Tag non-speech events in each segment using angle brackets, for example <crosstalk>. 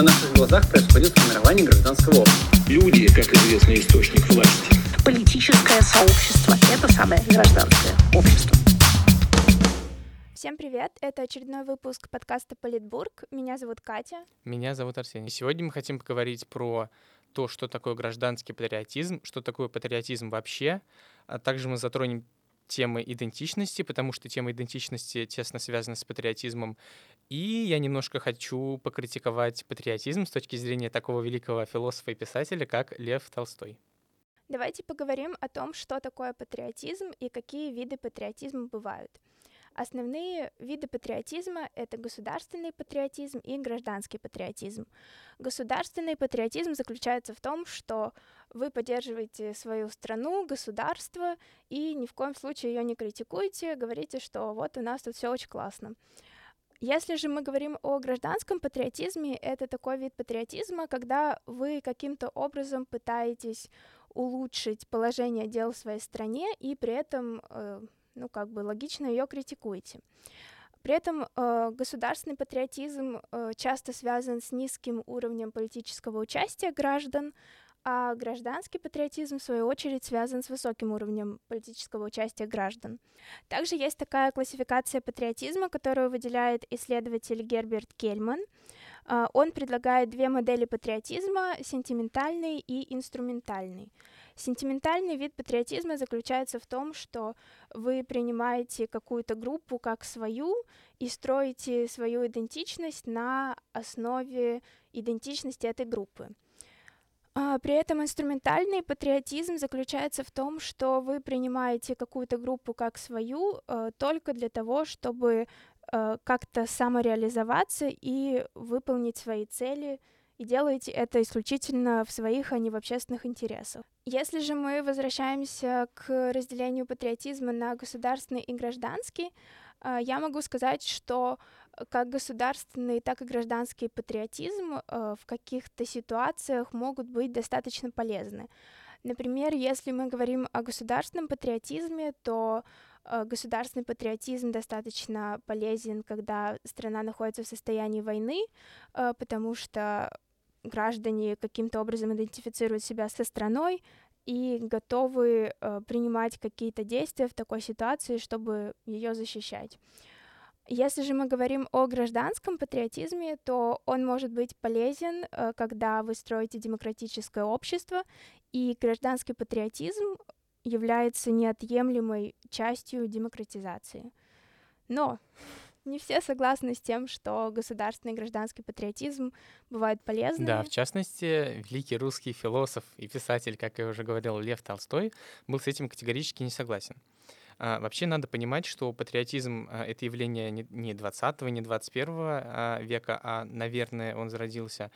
На наших глазах происходит формирование гражданского общества. Люди, как известный источник власти. Политическое сообщество – это самое гражданское общество. Всем привет! Это очередной выпуск подкаста «Политбург». Меня зовут Катя. Меня зовут Арсений. Сегодня мы хотим поговорить про то, что такое гражданский патриотизм, что такое патриотизм вообще. А также мы затронем темы идентичности, потому что тема идентичности тесно связана с патриотизмом. И я немножко хочу покритиковать патриотизм с точки зрения такого великого философа и писателя, как Лев Толстой. Давайте поговорим о том, что такое патриотизм и какие виды патриотизма бывают. Основные виды патриотизма — это государственный патриотизм и гражданский патриотизм. Государственный патриотизм заключается в том, что вы поддерживаете свою страну, государство, и ни в коем случае ее не критикуете, говорите, что вот у нас тут все очень классно. Если же мы говорим о гражданском патриотизме, это такой вид патриотизма, когда вы каким-то образом пытаетесь улучшить положение дел в своей стране и при этом э, ну, как бы логично ее критикуете. При этом э, государственный патриотизм э, часто связан с низким уровнем политического участия граждан, а гражданский патриотизм, в свою очередь, связан с высоким уровнем политического участия граждан. Также есть такая классификация патриотизма, которую выделяет исследователь Герберт Кельман. Э, он предлагает две модели патриотизма — сентиментальный и инструментальный. Сентиментальный вид патриотизма заключается в том, что вы принимаете какую-то группу как свою и строите свою идентичность на основе идентичности этой группы. А, при этом инструментальный патриотизм заключается в том, что вы принимаете какую-то группу как свою э, только для того, чтобы э, как-то самореализоваться и выполнить свои цели и делаете это исключительно в своих, а не в общественных интересах. Если же мы возвращаемся к разделению патриотизма на государственный и гражданский, я могу сказать, что как государственный, так и гражданский патриотизм а, в каких-то ситуациях могут быть достаточно полезны. Например, если мы говорим о государственном патриотизме, то а, государственный патриотизм достаточно полезен, когда страна находится в состоянии войны, потому что граждане каким-то образом идентифицируют себя со страной и готовы э, принимать какие-то действия в такой ситуации, чтобы ее защищать. Если же мы говорим о гражданском патриотизме, то он может быть полезен, э, когда вы строите демократическое общество, и гражданский патриотизм является неотъемлемой частью демократизации. Но не все согласны с тем, что государственный и гражданский патриотизм бывают полезны. Да, в частности, великий русский философ и писатель, как я уже говорил, Лев Толстой, был с этим категорически не согласен. А, вообще надо понимать, что патриотизм а, — это явление не 20 не 21 а, века, а, наверное, он зародился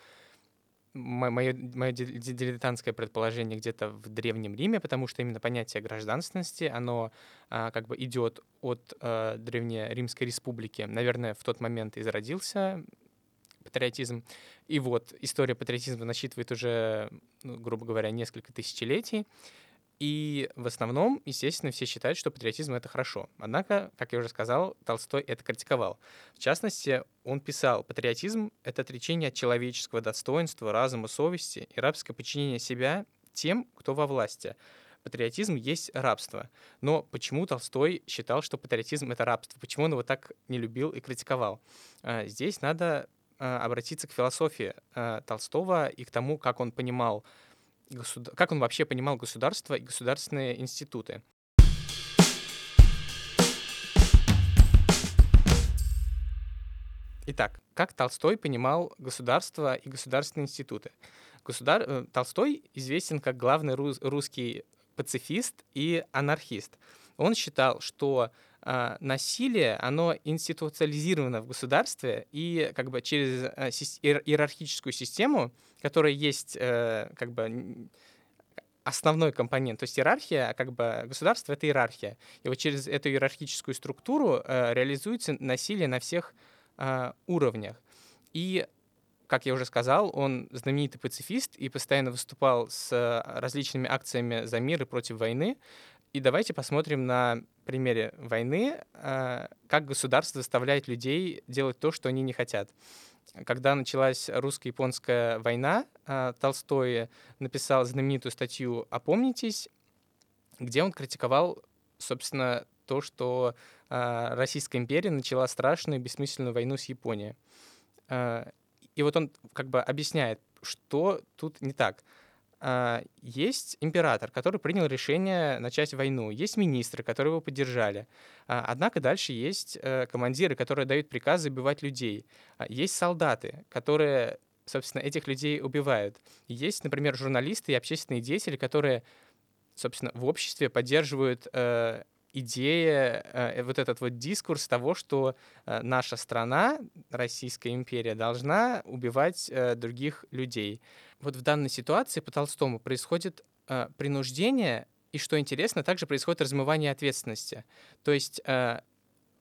мое, мое дилетантское предположение где-то в Древнем Риме, потому что именно понятие гражданственности, оно а, как бы идет от а, Древнеримской республики. Наверное, в тот момент и зародился патриотизм. И вот история патриотизма насчитывает уже, ну, грубо говоря, несколько тысячелетий. И в основном, естественно, все считают, что патриотизм — это хорошо. Однако, как я уже сказал, Толстой это критиковал. В частности, он писал, патриотизм — это отречение от человеческого достоинства, разума, совести и рабское подчинение себя тем, кто во власти. Патриотизм есть рабство. Но почему Толстой считал, что патриотизм — это рабство? Почему он его так не любил и критиковал? А, здесь надо а, обратиться к философии а, Толстого и к тому, как он понимал государ... как он вообще понимал государство и государственные институты. Итак, как Толстой понимал государство и государственные институты? Государ... Э, Толстой известен как главный рус... русский пацифист и анархист. Он считал, что э, насилие, оно институциализировано в государстве, и как бы через э, иерархическую систему, которая есть э, как бы основной компонент, то есть иерархия, как бы государство — это иерархия. И вот через эту иерархическую структуру э, реализуется насилие на всех э, уровнях. И как я уже сказал, он знаменитый пацифист и постоянно выступал с различными акциями за мир и против войны. И давайте посмотрим на примере войны, а, как государство заставляет людей делать то, что они не хотят. Когда началась русско-японская война, а, Толстой написал знаменитую статью «Опомнитесь», где он критиковал, собственно, то, что а, Российская империя начала страшную бессмысленную войну с Японией. А, и вот он как бы объясняет, что тут не так. Есть император, который принял решение начать войну. Есть министры, которые его поддержали. Однако дальше есть э, командиры, которые дают приказы убивать людей. Есть солдаты, которые собственно, этих людей убивают. Есть, например, журналисты и общественные деятели, которые собственно, в обществе поддерживают э, идея, э, вот этот вот дискурс того, что э, наша страна, Российская империя, должна убивать э, других людей. Вот в данной ситуации по Толстому происходит э, принуждение, и, что интересно, также происходит размывание ответственности. То есть э,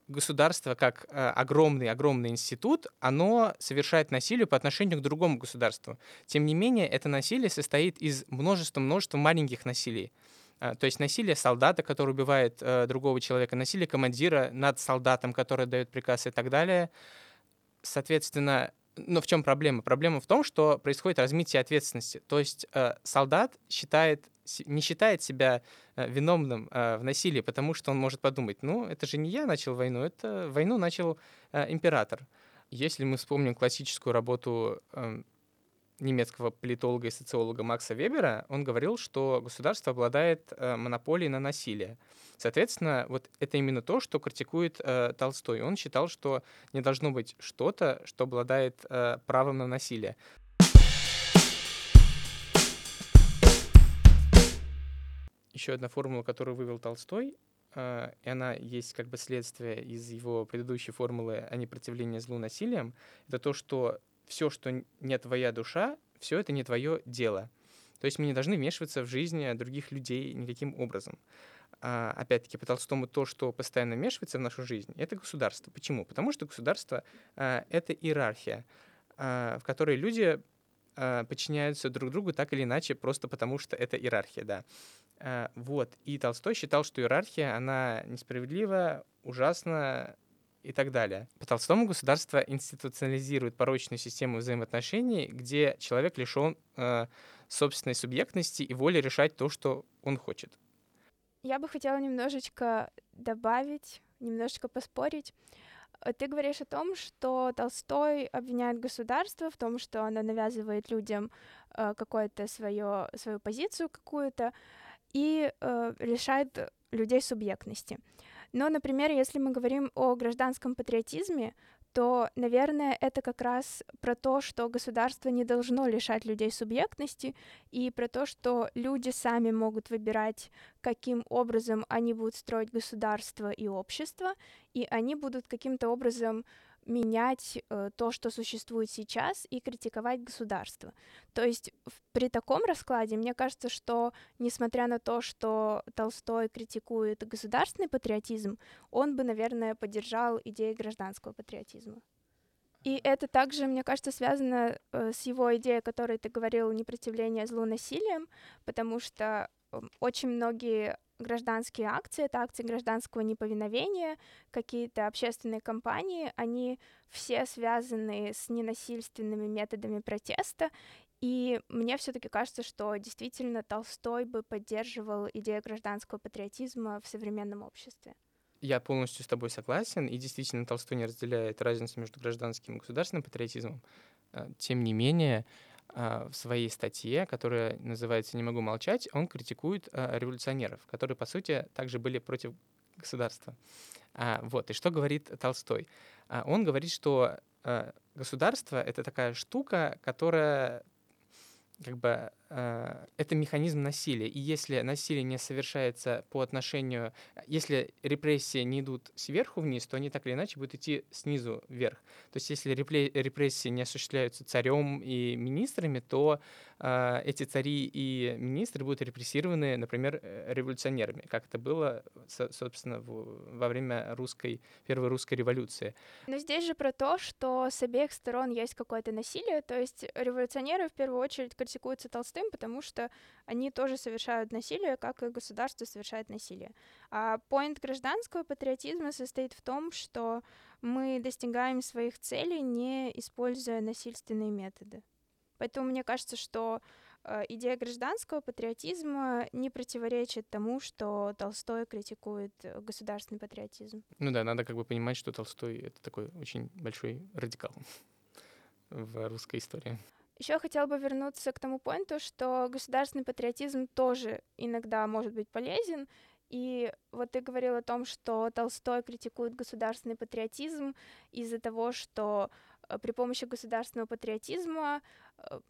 государство как э, огромный огромный институт, оно совершает насилие по отношению к другому государству. Тем не менее, это насилие состоит из множества множества маленьких насилий. Э, то есть насилие солдата, который убивает э, другого человека, насилие командира над солдатом, который дает приказ и так далее. Соответственно, но в чем проблема? Проблема в том, что происходит размытие ответственности. То есть э, солдат считает, не считает себя э, виновным э, в насилии, потому что он может подумать, ну, это же не я начал войну, это войну начал э, император. Если мы вспомним классическую работу э, немецкого политолога и социолога Макса Вебера, он говорил, что государство обладает э, монополией на насилие. Соответственно, вот это именно то, что критикует э, Толстой. Он считал, что не должно быть что-то, что обладает э, правом на насилие. Еще одна формула, которую вывел Толстой, э, и она есть как бы следствие из его предыдущей формулы о непротивлении злу насилием, это то, что все, что не твоя душа, все это не твое дело. То есть мы не должны вмешиваться в жизнь других людей никаким образом. А, опять-таки, по Толстому то, что постоянно вмешивается в нашу жизнь, это государство. Почему? Потому что государство а, — это иерархия, а, в которой люди подчиняются друг другу так или иначе, просто потому что это иерархия, да. Вот. И Толстой считал, что иерархия, она несправедлива, ужасна, и так далее. По Толстому государство институционализирует порочную систему взаимоотношений, где человек лишен э, собственной субъектности и воли решать то, что он хочет. Я бы хотела немножечко добавить, немножечко поспорить. Ты говоришь о том, что Толстой обвиняет государство в том, что оно навязывает людям э, какое-то свое, свою позицию какую-то и э, лишает людей субъектности. Но, например, если мы говорим о гражданском патриотизме, то, наверное, это как раз про то, что государство не должно лишать людей субъектности, и про то, что люди сами могут выбирать, каким образом они будут строить государство и общество, и они будут каким-то образом менять э, то, что существует сейчас, и критиковать государство. То есть в, при таком раскладе мне кажется, что несмотря на то, что Толстой критикует государственный патриотизм, он бы, наверное, поддержал идеи гражданского патриотизма. И это также, мне кажется, связано э, с его идеей, о которой ты говорил, непротивление злу насилием, потому что очень многие гражданские акции, это акции гражданского неповиновения, какие-то общественные кампании, они все связаны с ненасильственными методами протеста, и мне все-таки кажется, что действительно Толстой бы поддерживал идею гражданского патриотизма в современном обществе. Я полностью с тобой согласен, и действительно Толстой не разделяет разницу между гражданским и государственным патриотизмом. Э, тем не менее, в своей статье, которая называется «Не могу молчать», он критикует а, революционеров, которые, по сути, также были против государства. А, вот, и что говорит Толстой? Он говорит, что государство — это такая штука, которая как бы это механизм насилия. И если насилие не совершается по отношению, если репрессии не идут сверху вниз, то они так или иначе будут идти снизу вверх. То есть если репрессии не осуществляются царем и министрами, то э, эти цари и министры будут репрессированы, например, э, революционерами, как это было, собственно, в, во время русской, первой русской революции. Но здесь же про то, что с обеих сторон есть какое-то насилие, то есть революционеры в первую очередь критикуются Толстым, потому что они тоже совершают насилие, как и государство совершает насилие. А поинт гражданского патриотизма состоит в том, что мы достигаем своих целей, не используя насильственные методы. Поэтому мне кажется, что э, идея гражданского патриотизма не противоречит тому, что Толстой критикует э, государственный патриотизм. Ну да, надо как бы понимать, что Толстой — это такой очень большой радикал <laughs> в русской истории. Еще хотела бы вернуться к тому поинту, что государственный патриотизм тоже иногда может быть полезен. И вот ты говорил о том, что Толстой критикует государственный патриотизм из-за того, что э, при помощи государственного патриотизма э,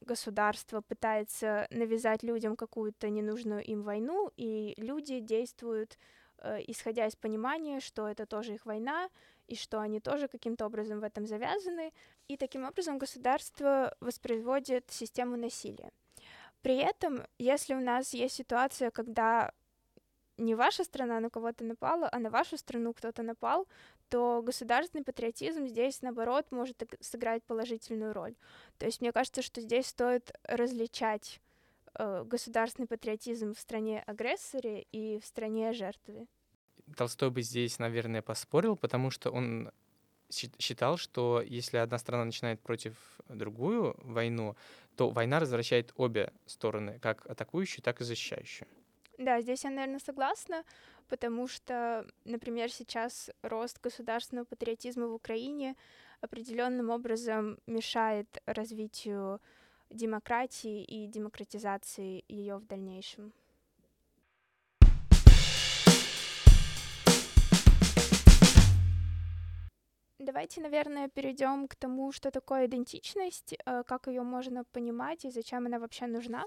государство пытается навязать людям какую-то ненужную им войну, и люди действуют э, исходя из понимания, что это тоже их война, и что они тоже каким-то образом в этом завязаны. И таким образом государство воспроизводит систему насилия. При этом, если у нас есть ситуация, когда не ваша страна на кого-то напала, а на вашу страну кто-то напал, то государственный патриотизм здесь, наоборот, может сыграть положительную роль. То есть мне кажется, что здесь стоит различать э, государственный патриотизм в стране агрессоре и в стране жертве. Толстой бы здесь, наверное, поспорил, потому что он считал, что если одна страна начинает против другую войну, то война развращает обе стороны, как атакующую, так и защищающую. Да, здесь я, наверное, согласна, потому что, например, сейчас рост государственного патриотизма в Украине определенным образом мешает развитию демократии и демократизации ее в дальнейшем. Давайте, наверное, перейдем к тому, что такое идентичность, э, как ее можно понимать и зачем она вообще нужна.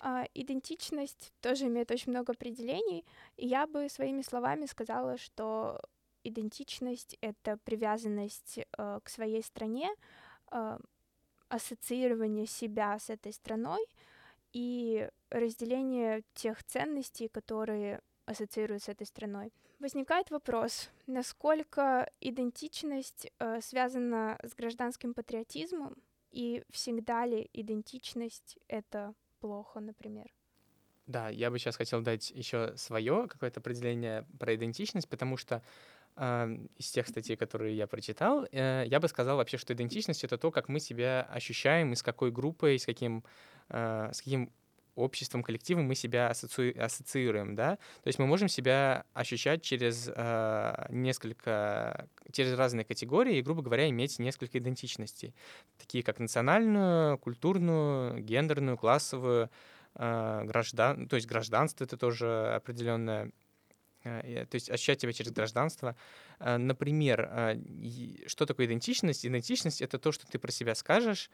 А, идентичность тоже имеет очень много определений, и я бы своими словами сказала, что идентичность — это привязанность э, к своей стране, э, ассоциирование себя с этой страной и разделение тех ценностей, которые ассоциируют с этой страной. Возникает вопрос, насколько идентичность э, связана с гражданским патриотизмом, и всегда ли идентичность это плохо, например? Да, я бы сейчас хотел дать еще свое какое-то определение про идентичность, потому что э, из тех статей, которые я прочитал, э, я бы сказал вообще, что идентичность это то, как мы себя ощущаем, и с какой группой, с каким, э, с каким обществом, коллективом мы себя ассоци... ассоциируем, да, то есть мы можем себя ощущать через э, несколько, через разные категории и, грубо говоря, иметь несколько идентичностей, такие как национальную, культурную, гендерную, классовую, э, граждан, то есть гражданство это тоже определенная то есть ощущать себя через гражданство. Э, например, э, что такое идентичность? Идентичность — это то, что ты про себя скажешь,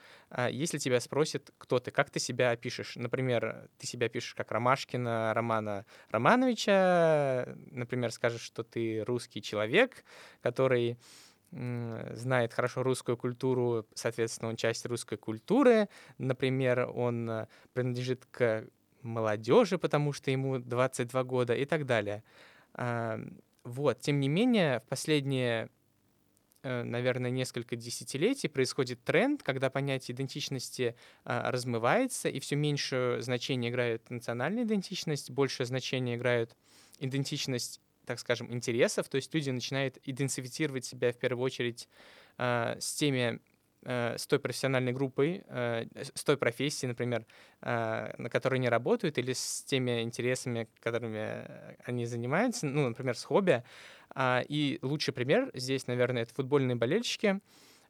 если тебя спросят, кто ты, как ты себя опишешь. Например, ты себя пишешь как Ромашкина Романа Романовича, например, скажешь, что ты русский человек, который знает хорошо русскую культуру, соответственно, он часть русской культуры. Например, он принадлежит к молодежи, потому что ему 22 года и так далее. Вот, тем не менее, в последние, э, наверное, несколько десятилетий происходит тренд, когда понятие идентичности а, размывается, и все меньше значения играет национальная идентичность, большее значение играет идентичность, так скажем, интересов, то есть люди начинают идентифицировать себя в первую очередь а, с теми Э, с той профессиональной группой, э, с той профессией, например, э, на которой они работают, или с теми интересами, которыми они занимаются, ну, например, с хобби. А, и лучший пример здесь, наверное, это футбольные болельщики.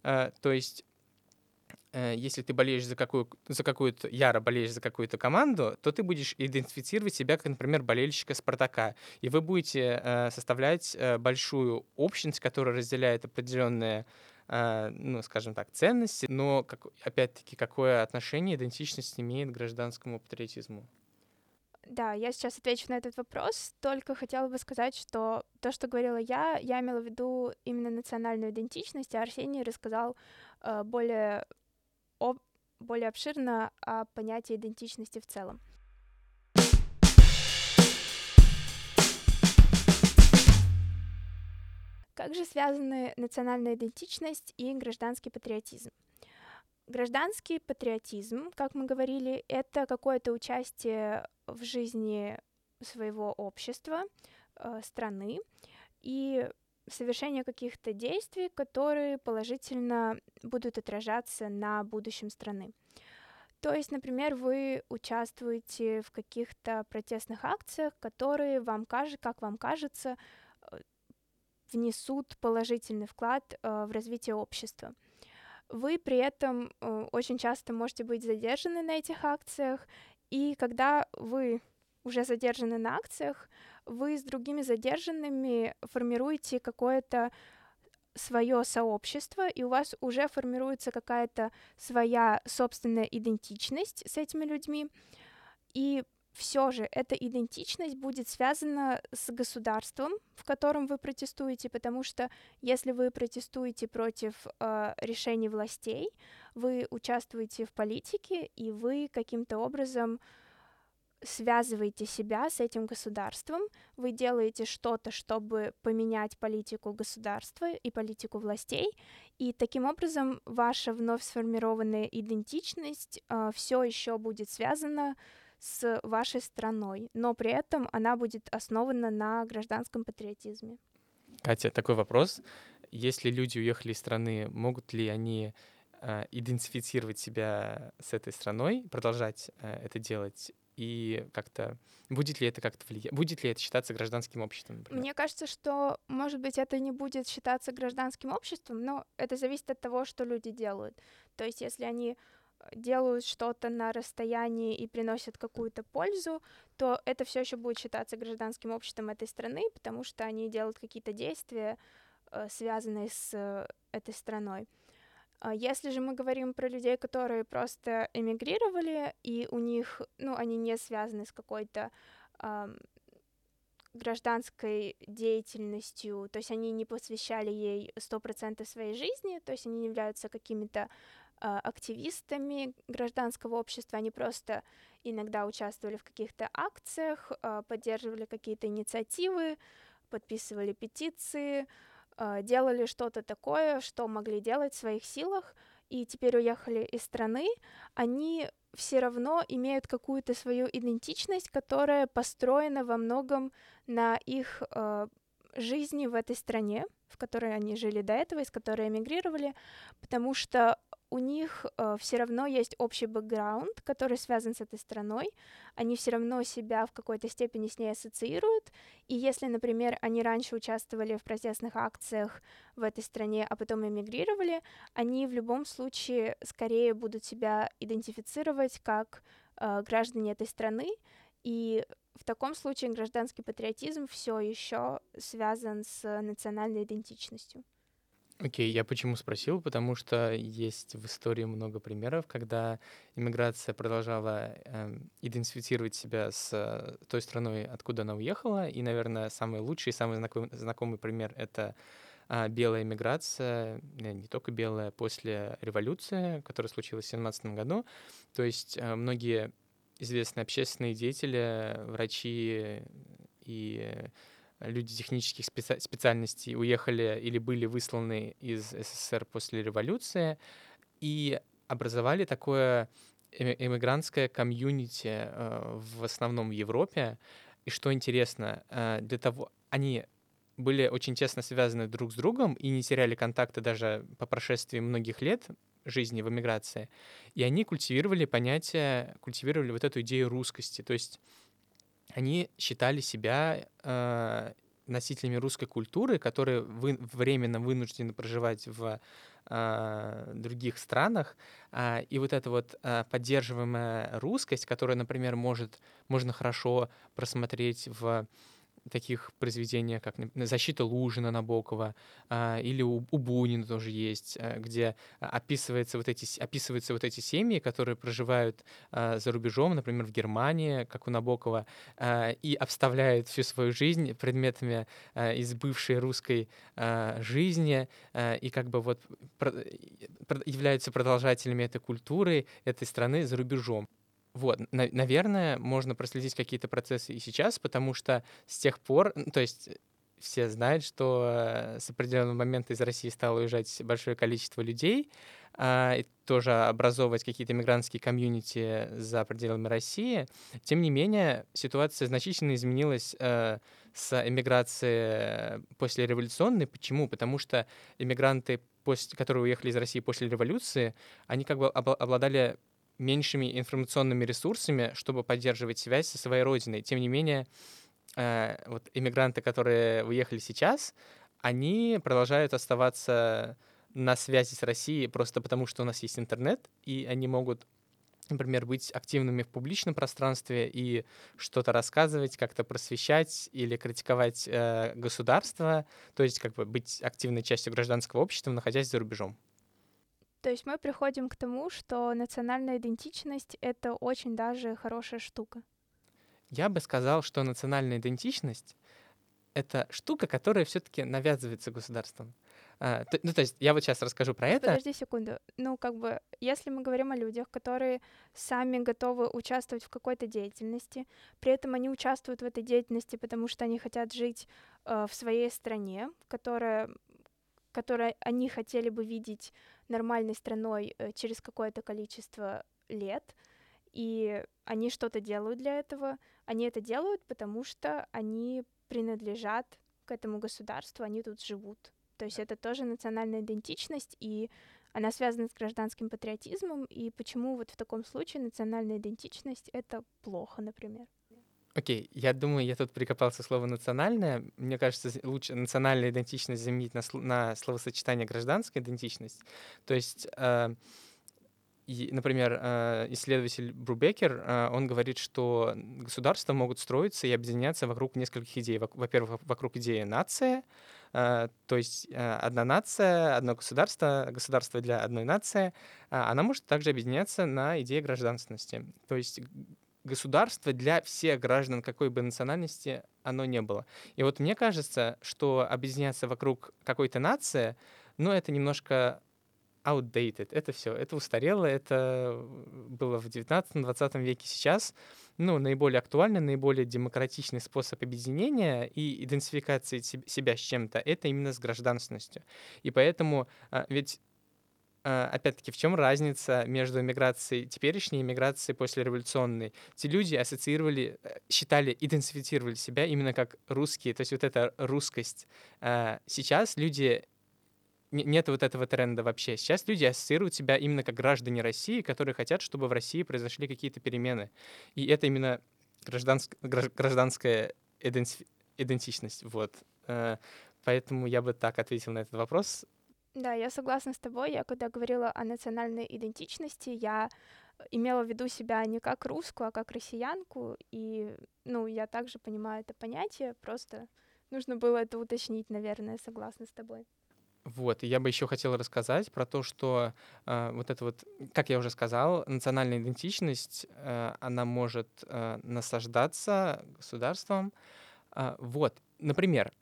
То есть если ты болеешь за, какую, за какую-то, яро болеешь за какую-то команду, то ты будешь идентифицировать себя как, например, болельщика «Спартака». И вы будете э, составлять э, большую общность, которая разделяет определенные ну, скажем так, ценности, но, как, опять-таки, какое отношение идентичность имеет к гражданскому патриотизму? Да, я сейчас отвечу на этот вопрос, только хотела бы сказать, что то, что говорила я, я имела в виду именно национальную идентичность, а Арсений рассказал э, более, о, более обширно о понятии идентичности в целом. Как же связаны национальная идентичность и гражданский патриотизм? Гражданский патриотизм, как мы говорили, это какое-то участие в жизни своего общества, э, страны. И совершение каких-то действий, которые положительно будут отражаться на будущем страны. То есть, например, вы участвуете в каких-то протестных акциях, которые вам кажется, как вам кажется, внесут положительный вклад э, в развитие общества. Вы при этом э, очень часто можете быть задержаны на этих акциях, и когда вы уже задержаны на акциях, вы с другими задержанными формируете какое-то свое сообщество, и у вас уже формируется какая-то своя собственная идентичность с этими людьми. И все же эта идентичность будет связана с государством, в котором вы протестуете, потому что если вы протестуете против э, решений властей, вы участвуете в политике, и вы каким-то образом связываете себя с этим государством, вы делаете что-то, чтобы поменять политику государства и политику властей, и таким образом ваша вновь сформированная идентичность э, все еще будет связана с вашей страной, но при этом она будет основана на гражданском патриотизме. Катя, такой вопрос. Если люди уехали из страны, могут ли они э, идентифицировать себя с этой страной, продолжать э, это делать и как-то будет ли это как-то влиять, будет ли это считаться гражданским обществом? Например? Мне кажется, что, может быть, это не будет считаться гражданским обществом, но это зависит от того, что люди делают. То есть, если они делают что-то на расстоянии и приносят какую-то пользу, то это все еще будет считаться гражданским обществом этой страны, потому что они делают какие-то действия, э, связанные с э, этой страной. А если же мы говорим про людей, которые просто эмигрировали, и у них, ну, они не связаны с какой-то гражданской деятельностью, то есть они не посвящали ей 100% своей жизни, то есть они не являются какими-то активистами гражданского общества, они просто иногда участвовали в каких-то акциях, э, поддерживали какие-то инициативы, подписывали петиции, а, делали что-то такое, что могли делать в своих силах, и теперь уехали из страны, они все равно имеют какую-то свою идентичность, которая построена во многом на их э, жизни в этой стране, в которой они жили до этого, из которой эмигрировали, потому что у них э, все равно есть общий бэкграунд, который связан с этой страной. Они все равно себя в какой-то степени с ней ассоциируют. И если, например, они раньше участвовали в протестных акциях в этой стране, а потом эмигрировали, они в любом случае скорее будут себя идентифицировать как э, граждане этой страны. И в таком случае гражданский патриотизм все еще связан с национальной идентичностью. Окей, я почему спросил? Потому что есть в истории много примеров, когда иммиграция продолжала э, идентифицировать себя с э, той страной, откуда она уехала. И, наверное, самый лучший, самый знакомый, знакомый пример — это э, белая иммиграция, э, не только белая, после революции, которая случилась в 17 году. То есть э, многие известные общественные деятели, врачи и люди технических специ- специальностей уехали или были высланы из СССР после революции и образовали такое эмигрантское комьюнити э, в основном в Европе. И что интересно, э, для того они были очень тесно связаны друг с другом и не теряли контакта даже по прошествии многих лет жизни в эмиграции. И они культивировали понятие, культивировали вот эту идею русскости. То есть они считали себя э, носителями русской культуры, которые вы, временно вынуждены проживать в э, других странах. Э, и вот эта вот э, поддерживаемая русскость, которая, например, может, можно хорошо просмотреть в таких произведениях, как «Защита Лужина» Набокова, а, или у, у Бунина тоже есть, а, где описывается вот эти, описываются вот эти семьи, которые проживают а, за рубежом, например, в Германии, как у Набокова, и обставляют всю свою жизнь предметами из бывшей русской жизни, и как бы вот являются продолжателями этой культуры, этой страны за рубежом. Вот, на- наверное, можно проследить какие-то процессы и сейчас, потому что с тех пор, то есть все знают, что э, с определенного момента из России стало уезжать большое количество людей, а, тоже образовывать какие-то мигрантские комьюнити за пределами России. Тем не менее, ситуация значительно изменилась э, с эмиграцией после революционной. Почему? Потому что иммигранты, после, которые уехали из России после революции, они как бы обладали меньшими информационными ресурсами, чтобы поддерживать связь со своей родиной. Тем не менее, э, вот иммигранты, которые уехали сейчас, они продолжают оставаться на связи с Россией просто потому, что у нас есть интернет, и они могут например, быть активными в публичном пространстве и что-то рассказывать, как-то просвещать или критиковать э, государство, то есть как бы быть активной частью гражданского общества, находясь за рубежом. То есть мы приходим к тому, что национальная идентичность — это очень даже хорошая штука. Я бы сказал, что национальная идентичность это штука, которая все-таки навязывается государством. А, то, ну, то есть я вот сейчас расскажу про это. Подожди секунду. Ну, как бы, если мы говорим о людях, которые сами готовы участвовать в какой-то деятельности, при этом они участвуют в этой деятельности, потому что они хотят жить э, в своей стране, которая, которая они хотели бы видеть нормальной страной э, через какое-то количество лет, и они что-то делают для этого. Они это делают, потому что они принадлежат к этому государству, они тут живут. То есть это тоже национальная идентичность, и она связана с гражданским патриотизмом, и почему вот в таком случае национальная идентичность — это плохо, например. Окей, я думаю, я тут прикопался слово «национальное». Мне кажется, лучше национальная идентичность заменить на, на словосочетание «гражданская идентичность». То есть э, например, э, исследователь Брубекер, э, он говорит, что государства могут строиться и объединяться вокруг нескольких идей. Во-первых, вокруг идеи нация, э, то есть одна нация, одно государство, государство для одной нации, а она может также объединяться на идее гражданственности. То есть государство для всех граждан какой бы национальности оно не было. И вот мне кажется, что объединяться вокруг какой-то нации, ну, это немножко outdated. Это все, это устарело, это было в 19-20 веке. Сейчас ну, наиболее актуальный, наиболее демократичный способ объединения и идентификации себя с чем-то — это именно с гражданственностью. И поэтому а, ведь опять-таки, в чем разница между миграцией теперешней и миграцией послереволюционной? Те люди ассоциировали, э, считали, идентифицировали себя именно как русские, то есть вот эта русскость. А, сейчас люди нет вот этого тренда вообще. Сейчас люди ассоциируют себя именно как граждане России, которые хотят, чтобы в России произошли какие-то перемены. И это именно гражданск, гражданская идентичность. Вот. Э, поэтому я бы так ответил на этот вопрос. Да, я согласна с тобой. Я когда говорила о национальной идентичности, я имела в виду себя не как русскую, а как россиянку. И, ну, я также понимаю это понятие, просто нужно было это уточнить, наверное, согласна с тобой. Вот, и я бы еще хотел рассказать про то, что э, вот это вот, как я уже сказал, национальная идентичность, э, она может э, насаждаться государством. Э, вот, например,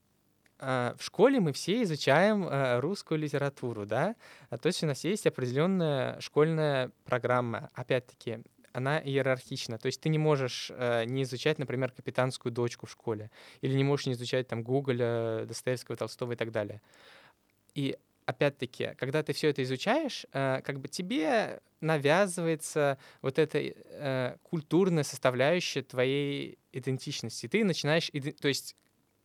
в школе мы все изучаем э, русскую литературу, да, а то есть у нас есть определенная школьная программа, опять-таки, она иерархична. То есть ты не можешь не изучать, например, капитанскую дочку в школе, или не можешь не изучать там Гоголя, Достоевского, Толстого и так далее. И опять-таки, когда ты все это изучаешь, как бы тебе навязывается вот эта культурная составляющая твоей идентичности. Ты начинаешь, то есть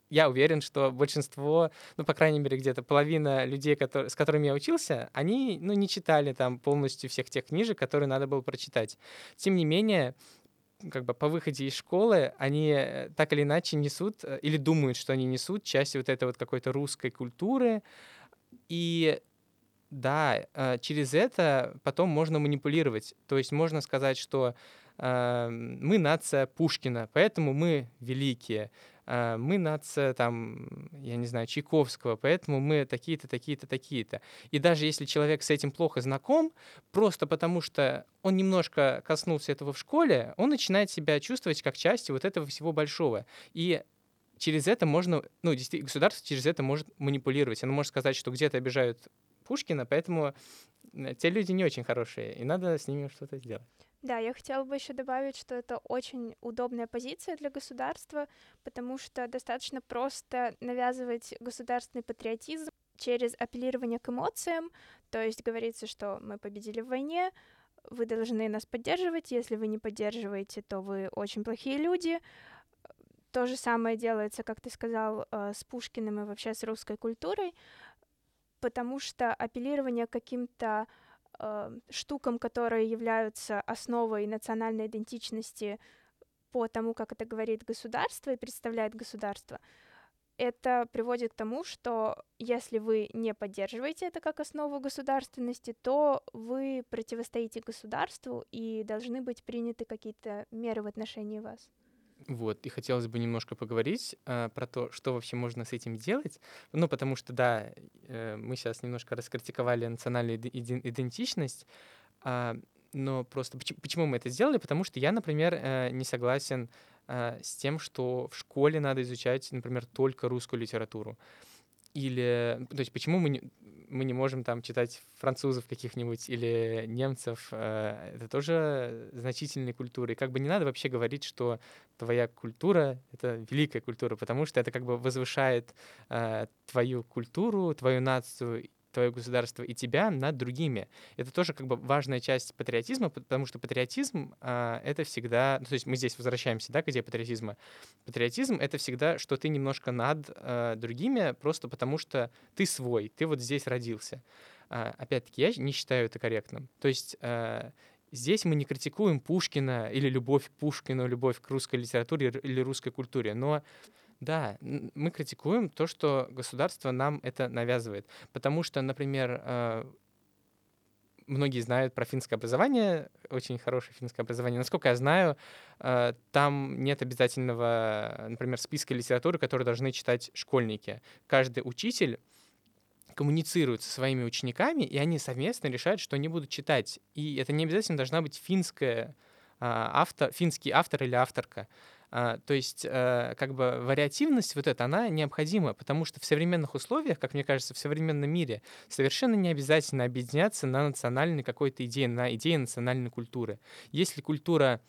я уверен, что большинство, ну, по крайней мере, где-то половина людей, которые, с которыми я учился, они, ну, не читали там полностью всех тех книжек, которые надо было прочитать. Тем не менее, как бы по выходе из школы они э, так или иначе несут э, или думают, что они несут часть вот этой вот какой-то русской культуры, и да, э, через это потом можно манипулировать. То есть можно сказать, что э, мы нация Пушкина, поэтому мы великие. Э, мы нация, там, я не знаю, Чайковского, поэтому мы такие-то, такие-то, такие-то. И даже если человек с этим плохо знаком, просто потому что он немножко коснулся этого в школе, он начинает себя чувствовать как частью вот этого всего большого. И через это можно, ну, действительно, государство через это может манипулировать. Оно может сказать, что где-то обижают Пушкина, поэтому э, те люди не очень хорошие, и надо с ними что-то сделать. Да, я хотела бы еще добавить, что это очень удобная позиция для государства, потому что достаточно просто навязывать государственный патриотизм через апеллирование к эмоциям, то есть говорится, что мы победили в войне, вы должны нас поддерживать, если вы не поддерживаете, то вы очень плохие люди. То же самое делается, как ты сказал, э, с Пушкиным и вообще с русской культурой, потому что апеллирование каким-то э, штукам, которые являются основой национальной идентичности по тому, как это говорит государство и представляет государство, это приводит к тому, что если вы не поддерживаете это как основу государственности, то вы противостоите государству и должны быть приняты какие-то меры в отношении вас. Вот, и хотелось бы немножко поговорить а, про то, что вообще можно с этим делать. Ну, потому что, да, э, мы сейчас немножко раскритиковали национальную идентичность, а, но просто почему, почему мы это сделали? Потому что я, например, э, не согласен а, с тем, что в школе надо изучать, например, только русскую литературу. Или, то есть, почему мы не, мы не можем там читать французов каких-нибудь или немцев? Э, это тоже значительные культуры. И как бы не надо вообще говорить, что твоя культура — это великая культура, потому что это как бы возвышает э, твою культуру, твою нацию твое государство и тебя над другими. Это тоже как бы важная часть патриотизма, потому что патриотизм а, это всегда, ну, то есть мы здесь возвращаемся, да, к идее патриотизма. Патриотизм это всегда, что ты немножко над а, другими, просто потому что ты свой, ты вот здесь родился. А, опять-таки, я не считаю это корректным. То есть а, Здесь мы не критикуем Пушкина или любовь к Пушкину, любовь к русской литературе или русской культуре, но да, мы критикуем то, что государство нам это навязывает. Потому что, например, э, многие знают про финское образование, очень хорошее финское образование. Насколько я знаю, э, там нет обязательного, например, списка литературы, которую должны читать школьники. Каждый учитель коммуницируют со своими учениками, и они совместно решают, что они будут читать. И это не обязательно должна быть финская а, автор, финский автор или авторка. А, то есть, э, как бы вариативность вот эта, она необходима, потому что в современных условиях, как мне кажется, в современном мире совершенно не обязательно объединяться на национальной какой-то идее, на идее национальной культуры. Если культура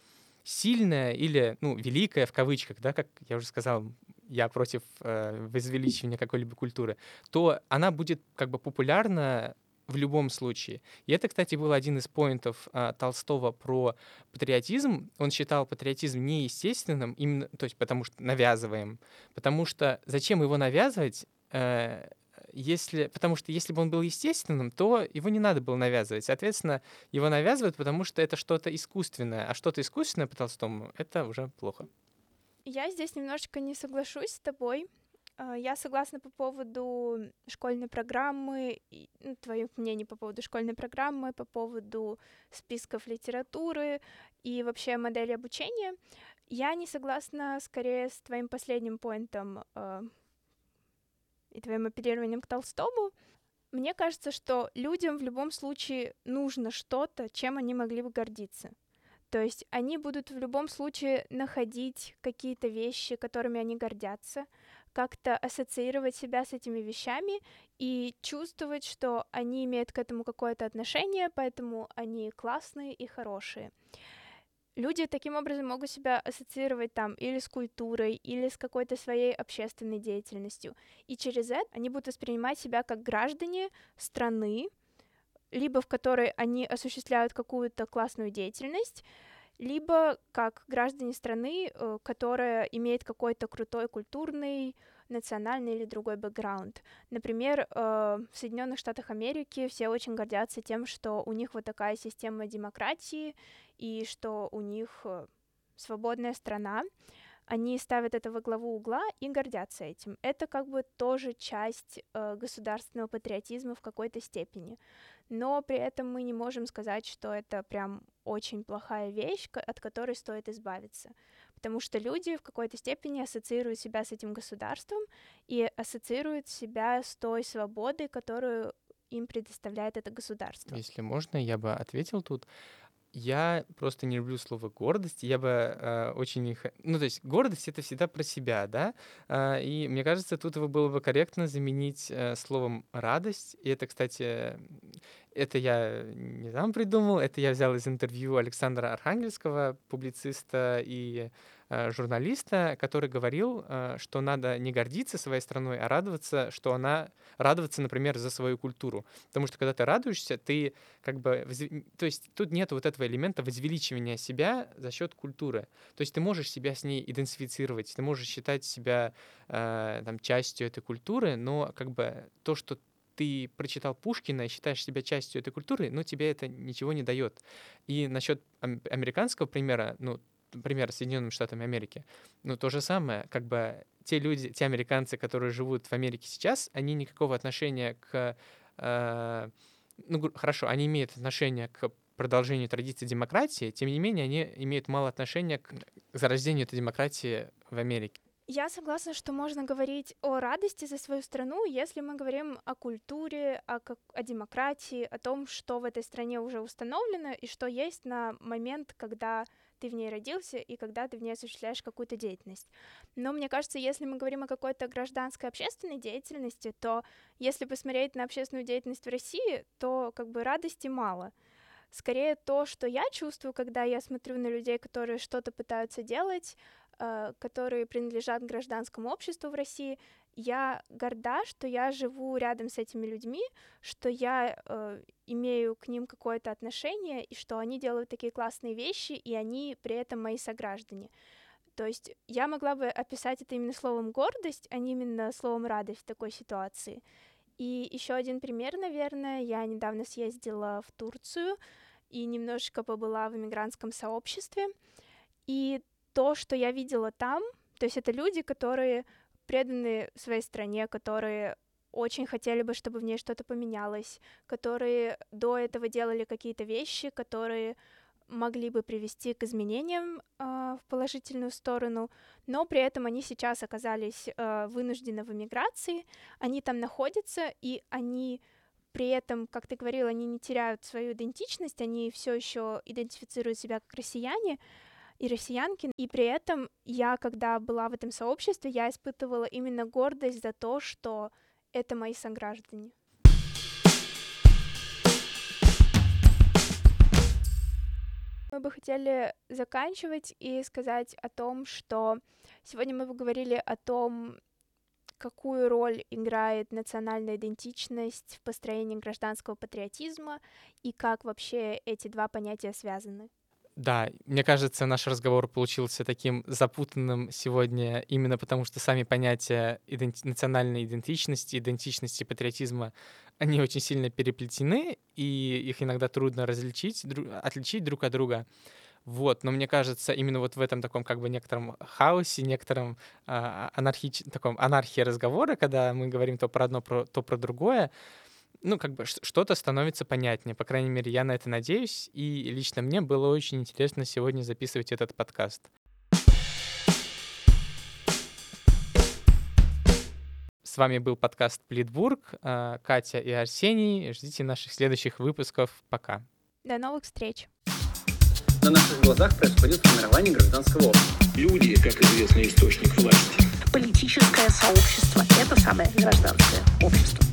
сильная или, ну, великая в кавычках, да, как я уже сказал, я против э, возвеличивания какой-либо культуры, то она будет как бы популярна в любом случае. И это, кстати, был один из поинтов а, Толстого про патриотизм. Он считал патриотизм неестественным, именно, то есть потому что навязываем. Потому что зачем его навязывать, э, если, потому что если бы он был естественным, то его не надо было навязывать. Соответственно, его навязывают, потому что это что-то искусственное. А что-то искусственное по Толстому — это уже плохо. Я здесь немножечко не соглашусь с тобой, я согласна по поводу школьной программы, ну, мнений по поводу школьной программы, по поводу списков литературы и вообще модели обучения. Я не согласна скорее с твоим последним поинтом э, и твоим апеллированием к Толстому. Мне кажется, что людям в любом случае нужно что-то, чем они могли бы гордиться. То есть они будут в любом случае находить какие-то вещи, которыми они гордятся, как-то ассоциировать себя с этими вещами и чувствовать, что они имеют к этому какое-то отношение, поэтому они классные и хорошие. Люди таким образом могут себя ассоциировать там или с культурой, или с какой-то своей общественной деятельностью. И через это они будут воспринимать себя как граждане страны, либо в которой они осуществляют какую-то классную деятельность, либо как граждане страны, э, которая имеет какой-то крутой культурный, национальный или другой бэкграунд. Например, э, в Соединенных Штатах Америки все очень гордятся тем, что у них вот такая система демократии и что у них э, свободная страна. Они ставят это во главу угла и гордятся этим. Это как бы тоже часть государственного патриотизма в какой-то степени но при этом мы не можем сказать, что это прям очень плохая вещь, от которой стоит избавиться. Потому что люди в какой-то степени ассоциируют себя с этим государством и ассоциируют себя с той свободой, которую им предоставляет это государство. Если можно, я бы ответил тут. Я просто не люблю слово гордость. Я бы э, очень. Ну, то есть гордость — это всегда про себя, да? Э, и мне кажется, тут его было бы корректно заменить э, словом радость. И это, кстати, это я не сам придумал, это я взял из интервью Александра Архангельского, публициста и э, журналиста, который говорил, э, что надо не гордиться своей страной, а радоваться, что она радоваться, например, за свою культуру. Потому что когда ты радуешься, ты как бы... То есть тут нет вот этого элемента возвеличивания себя за счет культуры. То есть ты можешь себя с ней идентифицировать, ты можешь считать себя э, там, частью этой культуры, но как бы то, что ты прочитал Пушкина и считаешь себя частью этой культуры, но тебе это ничего не дает. И насчет американского примера, ну, пример с Соединенными Штатами Америки, ну, то же самое, как бы те люди, те американцы, которые живут в Америке сейчас, они никакого отношения к... Э, ну, хорошо, они имеют отношение к продолжению традиции демократии, тем не менее, они имеют мало отношения к зарождению этой демократии в Америке. Я согласна, что можно говорить о радости за свою страну, если мы говорим о культуре, о, о демократии, о том, что в этой стране уже установлено и что есть на момент, когда ты в ней родился и когда ты в ней осуществляешь какую-то деятельность. Но мне кажется, если мы говорим о какой-то гражданской общественной деятельности, то если посмотреть на общественную деятельность в России, то как бы радости мало. Скорее то, что я чувствую, когда я смотрю на людей, которые что-то пытаются делать, которые принадлежат гражданскому обществу в России, я горда, что я живу рядом с этими людьми, что я э, имею к ним какое-то отношение, и что они делают такие классные вещи, и они при этом мои сограждане. То есть я могла бы описать это именно словом гордость, а не именно словом радость в такой ситуации. И еще один пример, наверное, я недавно съездила в Турцию и немножечко побыла в иммигрантском сообществе. И то, что я видела там, то есть это люди, которые преданы своей стране, которые очень хотели бы, чтобы в ней что-то поменялось, которые до этого делали какие-то вещи, которые могли бы привести к изменениям э, в положительную сторону, но при этом они сейчас оказались э, вынуждены в эмиграции, они там находятся, и они при этом, как ты говорил, они не теряют свою идентичность, они все еще идентифицируют себя как россияне, и россиянки. И при этом я, когда была в этом сообществе, я испытывала именно гордость за то, что это мои сограждане. Мы бы хотели заканчивать и сказать о том, что сегодня мы поговорили о том, какую роль играет национальная идентичность в построении гражданского патриотизма и как вообще эти два понятия связаны. Да, мне кажется, наш разговор получился таким запутанным сегодня именно потому, что сами понятия иденти- национальной идентичности, идентичности патриотизма, они очень сильно переплетены, и их иногда трудно различить, дру- отличить друг от друга. Вот, но мне кажется, именно вот в этом таком как бы некотором хаосе, некотором а, анархич... таком анархии разговора, когда мы говорим то про одно, про, то про другое, ну, как бы что-то становится понятнее. По крайней мере, я на это надеюсь. И лично мне было очень интересно сегодня записывать этот подкаст. С вами был подкаст Плитбург. А, Катя и Арсений. Ждите наших следующих выпусков. Пока. До новых встреч. На наших глазах происходит формирование гражданского общества. Люди, как известный источник власти. Политическое сообщество — это самое гражданское общество.